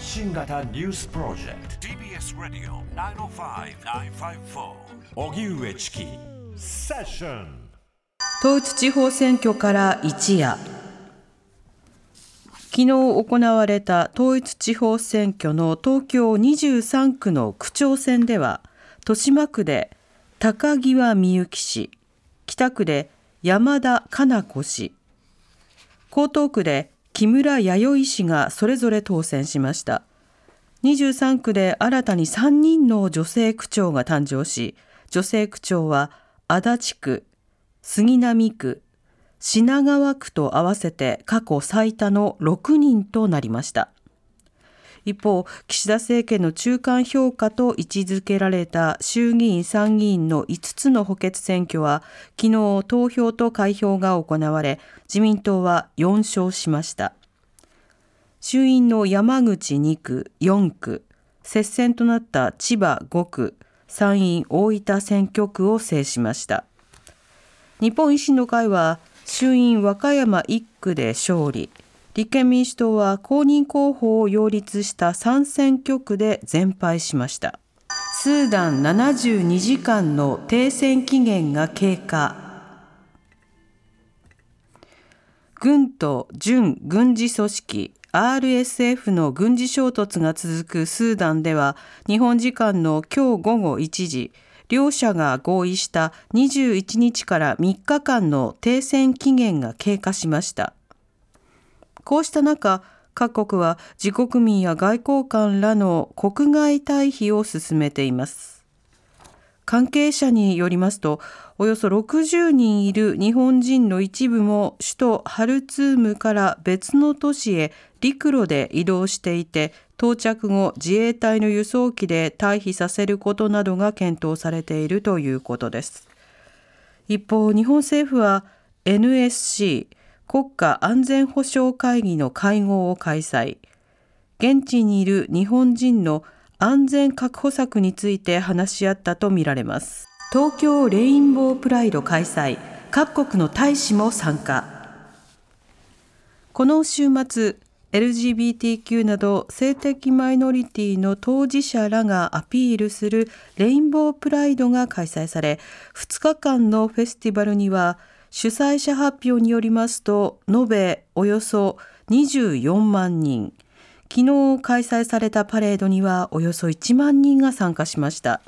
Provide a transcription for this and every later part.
発信型ニュースプロジェクト。TBS ラディオ905-954おぎゅうえちきセッション統一地方選挙から一夜。昨日行われた統一地方選挙の東京23区の区長選では豊島区で高際みゆき氏北区で山田加奈子氏江東区で木村弥生氏がそれぞれ当選しました。23区で新たに3人の女性区長が誕生し女性区長は足立区杉並区品川区と合わせて過去最多の6人となりました。一方岸田政権の中間評価と位置づけられた衆議院参議院の5つの補欠選挙は昨日投票と開票が行われ自民党は4勝しました。衆院の山口2区4区接戦となった千葉5区参院大分選挙区を制しました。日本維新の会は衆院和歌山1区で勝利。立憲民主党は公認候補を擁立した3選挙区で全敗しました。スーダン72時間の停戦期限が経過。軍と準軍事組織 RSF の軍事衝突が続くスーダンでは日本時間の今日午後1時両者が合意した21日から3日間の停戦期限が経過しました。こうした中、各国は自国民や外交官らの国外退避を進めています。関係者によりますと、およそ60人いる日本人の一部も首都ハルツームから別の都市へ陸路で移動していて、到着後自衛隊の輸送機で退避させることなどが検討されているということです。一方、日本政府は NSC 国家安全保障会議の会合を開催。現地にいる日本人の安全確保策について話し合ったとみられます。東京レインボープライド開催。各国の大使も参加。この週末、LGBTQ など性的マイノリティの当事者らがアピールするレインボープライドが開催され、2日間のフェスティバルには主催者発表によりますと延べおよそ24万人。昨日開催されたパレードにはおよそ1万人が参加しました。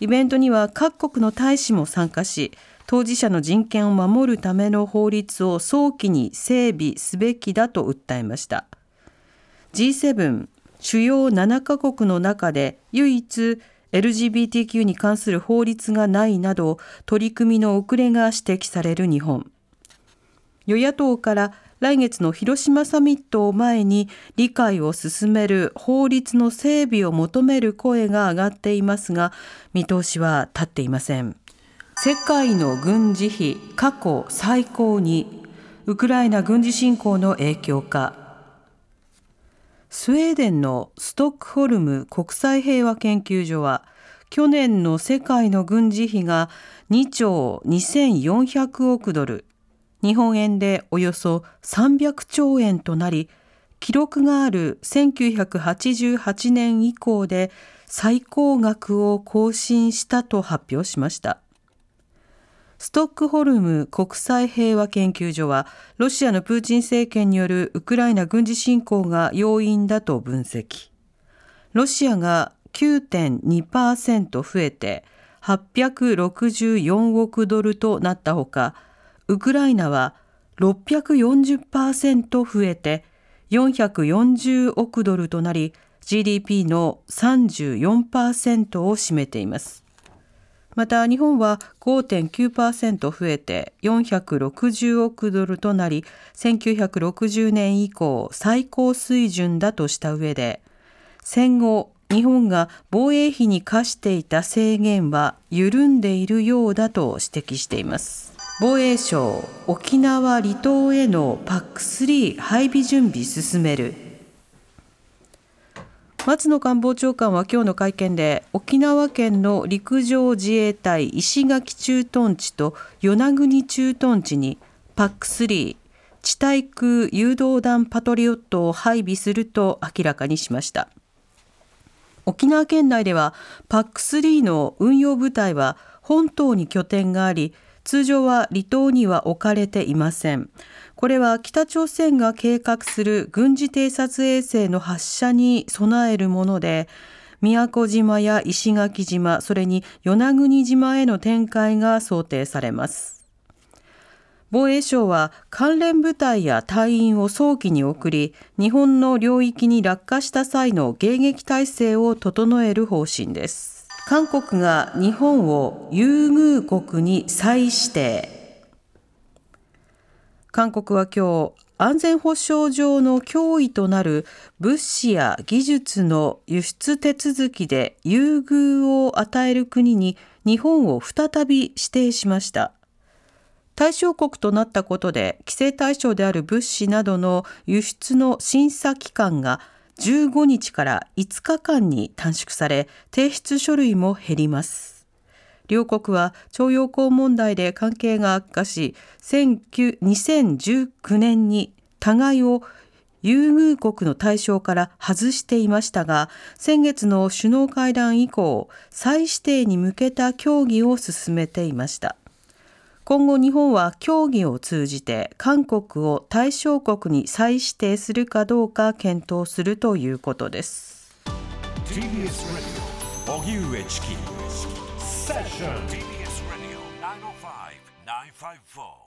イベントには各国の大使も参加し当事者の人権を守るための法律を早期に整備すべきだと訴えました。G7 主要7カ国の中で唯一 LGBTQ に関する法律がないなど取り組みの遅れが指摘される日本。与野党から来月の広島サミットを前に理解を進める法律の整備を求める声が上がっていますが見通しは立っていません。世界の軍事費過去最高に。ウクライナ軍事侵攻の影響か。スウェーデンのストックホルム国際平和研究所は去年の世界の軍事費が2兆2400億ドル日本円でおよそ300兆円となり記録がある1988年以降で最高額を更新したと発表しました。ストックホルム国際平和研究所は、ロシアのプーチン政権によるウクライナ軍事侵攻が要因だと分析。ロシアが9.2%増えて864億ドルとなったほか、ウクライナは640%増えて440億ドルとなり、GDP の34%を占めています。また日本は5.9%増えて460億ドルとなり1960年以降最高水準だとした上で戦後日本が防衛費に課していた制限は緩んでいるようだと指摘しています。防衛省沖縄離島への PAC3 配備準備進める松野官房長官は今日の会見で沖縄県の陸上自衛隊石垣駐屯地と与那国駐屯地に PAC3 地対空誘導弾パトリオットを配備すると明らかにしました。沖縄県内では PAC3 の運用部隊は本島に拠点があり通常は離島には置かれていません。これは北朝鮮が計画する軍事偵察衛星の発射に備えるもので宮古島や石垣島それに与那国島への展開が想定されます。防衛省は関連部隊や隊員を早期に送り日本の領域に落下した際の迎撃態勢を整える方針です。韓国が日本を優遇国に再指定。韓国は今日安全保障上の脅威となる物資や技術の輸出手続きで優遇を与える国に日本を再び指定しました。対象国となったことで規制対象である物資などの輸出の審査期間が15日から5日間に短縮され提出書類も減ります。両国は徴用工問題で関係が悪化し2019年に互いを優遇国の対象から外していましたが先月の首脳会談以降再指定に向けた協議を進めていました。今後日本は協議を通じて韓国を対象国に再指定するかどうか検討するということです。Session. Radio 905 954.